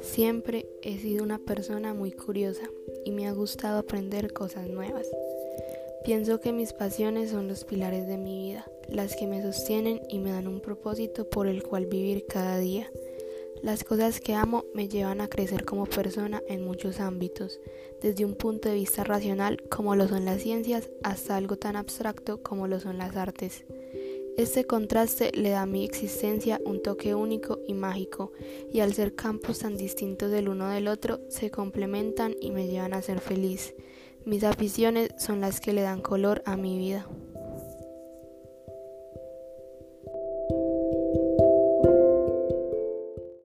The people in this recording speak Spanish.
Siempre he sido una persona muy curiosa y me ha gustado aprender cosas nuevas. Pienso que mis pasiones son los pilares de mi vida, las que me sostienen y me dan un propósito por el cual vivir cada día. Las cosas que amo me llevan a crecer como persona en muchos ámbitos, desde un punto de vista racional como lo son las ciencias hasta algo tan abstracto como lo son las artes. Este contraste le da a mi existencia un toque único y mágico, y al ser campos tan distintos del uno del otro, se complementan y me llevan a ser feliz. Mis aficiones son las que le dan color a mi vida.